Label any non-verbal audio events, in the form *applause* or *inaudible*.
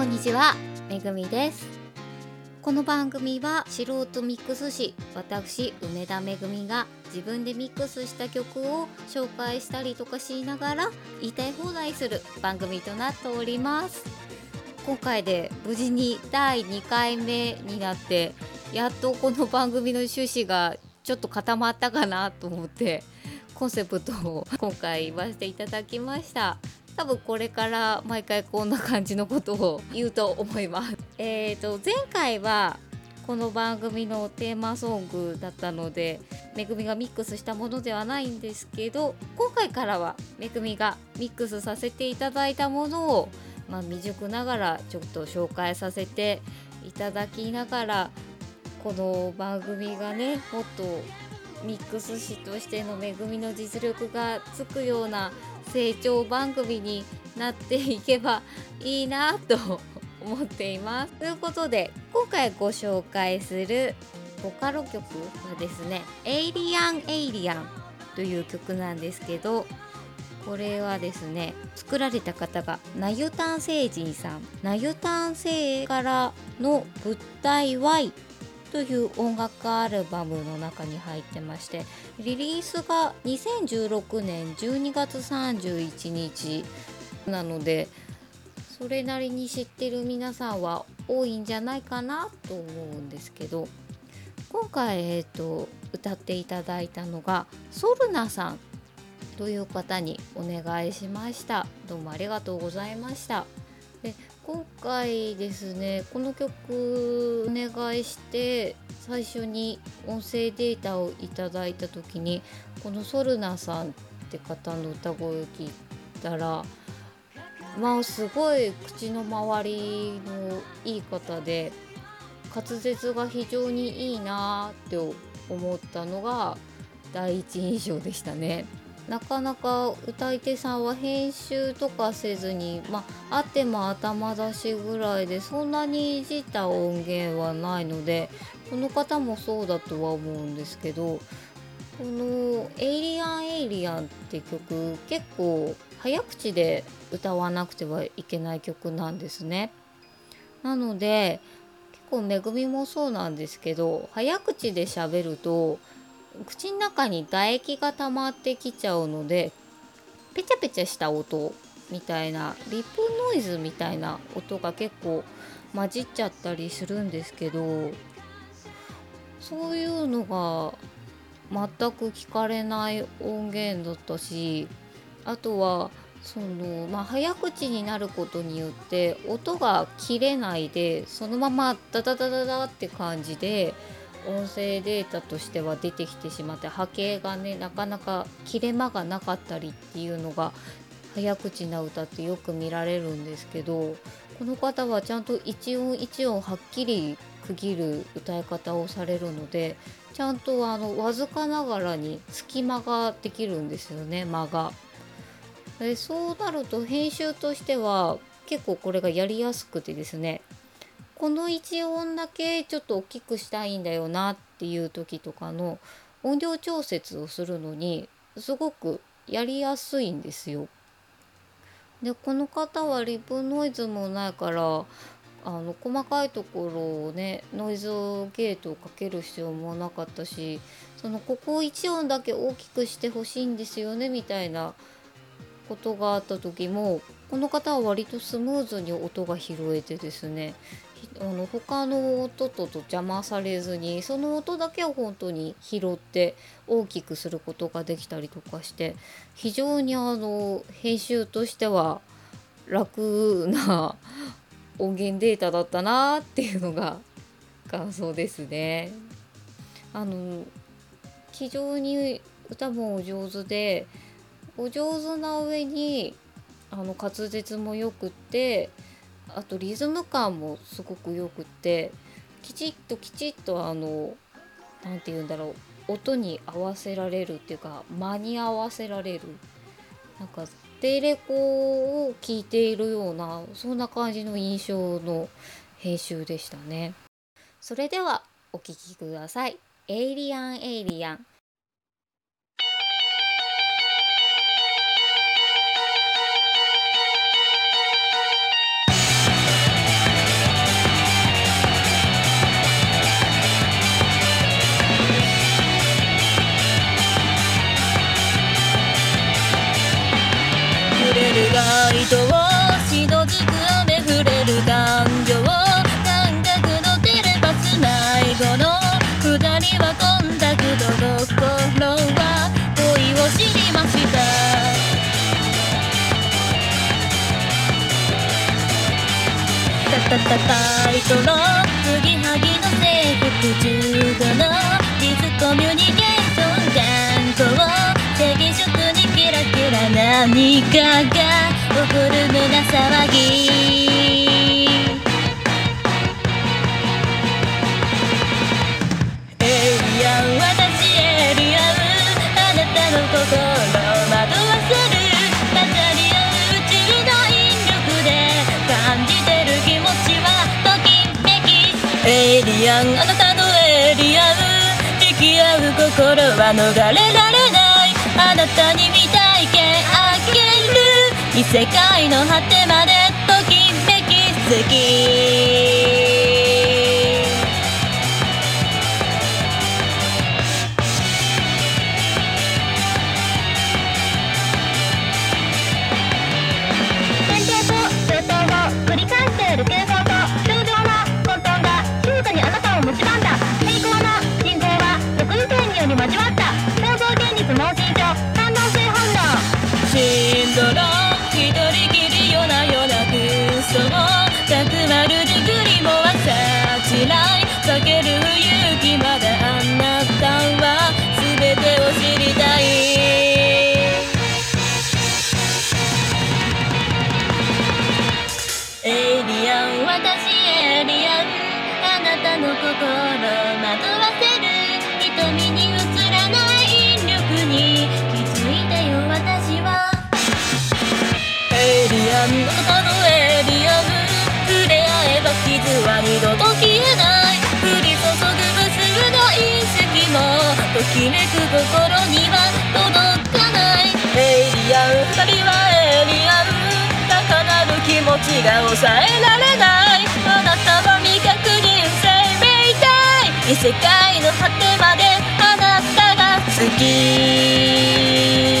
こんにちはめぐみです。この番組は素人ミックス師私梅田めぐみが自分でミックスした曲を紹介したりとかしながら言いたい放題する番組となっております。今回で無事に第2回目になってやっとこの番組の趣旨がちょっと固まったかなと思ってコンセプトを今回言わせていただきました。多分これから毎回こんな感じのことを言うと思います。*laughs* えーと前回はこの番組のテーマソングだったのでめぐみがミックスしたものではないんですけど今回からはめぐみがミックスさせていただいたものを、まあ、未熟ながらちょっと紹介させていただきながらこの番組がねもっとミックス師としての恵みの実力がつくような成長番組になっていけばいいなと思っています。ということで今回ご紹介するボカロ曲はですね「エイリアン・エイリアン」という曲なんですけどこれはですね作られた方がナユタン星人さんナユタン星からの物体 Y という音楽アルバムの中に入ってましてリリースが2016年12月31日なのでそれなりに知ってる皆さんは多いんじゃないかなと思うんですけど今回、えーと、歌っていただいたのがソルナさんという方にお願いしました。どうもありがとうございました。で今回ですねこの曲お願いして最初に音声データをいただいた時にこのソルナさんって方の歌声を聞いたらまあすごい口の周りのいい方で滑舌が非常にいいなって思ったのが第一印象でしたね。なかなか歌い手さんは編集とかせずにまああっても頭出しぐらいでそんなにいじった音源はないのでこの方もそうだとは思うんですけどこの「エイリアン・エイリアン」って曲結構早口で歌わなくてはいけない曲なんですね。なので結構めぐみもそうなんですけど早口で喋ると口の中に唾液が溜まってきちゃうのでペチャペチャした音みたいなリップノイズみたいな音が結構混じっちゃったりするんですけどそういうのが全く聞かれない音源だったしあとはそのまあ早口になることによって音が切れないでそのままダダダダダって感じで音声データとしては出てきてしまって波形がねなかなか切れ間がなかったりっていうのが早口な歌ってよく見られるんですけどこの方はちゃんと一音一音はっきり区切る歌い方をされるのでちゃんとあのわずかながらに隙間ができるんですよね間が。でそうなると編集としては結構これがやりやすくてですねこの1音だけちょっと大きくしたいんだよなっていう時とかの音量調節をするのにすごくやりやすいんですよ。でこの方はリプノイズもないからあの細かいところをねノイズゲートをかける必要もなかったしそのここを1音だけ大きくしてほしいんですよねみたいなことがあった時もこの方は割とスムーズに音が拾えてですねあの他の音とと邪魔されずにその音だけを本当に拾って大きくすることができたりとかして非常にあの編集としては楽な *laughs* 音源データだったなっていうのが感想ですね。あの非常に歌もお上手でお上手な上にあの滑舌もよくってあとリズム感もすごくよくてきちっときちっとあの何て言うんだろう音に合わせられるっていうか間に合わせられる。なんかテレコを聞いているようなそんな感じの印象の編集でしたね。それではお聴きください。エイリアンエイリアン。タタタイトの継ぎはぎの制服中華のディスコミュニケーション頑固赤色にキラキラ何かが起こる胸騒ぎリアンあなたのエリアン引き合う心は逃れられない。あなたに未体験あげる。異世界の果てまでときめき好き。と消えない。降り注ぐ無数の隕石もときめく心には届かない。エイリアン二人はエイリアン。高鳴る気持ちが抑えられない。世界の果てまであなたが好き。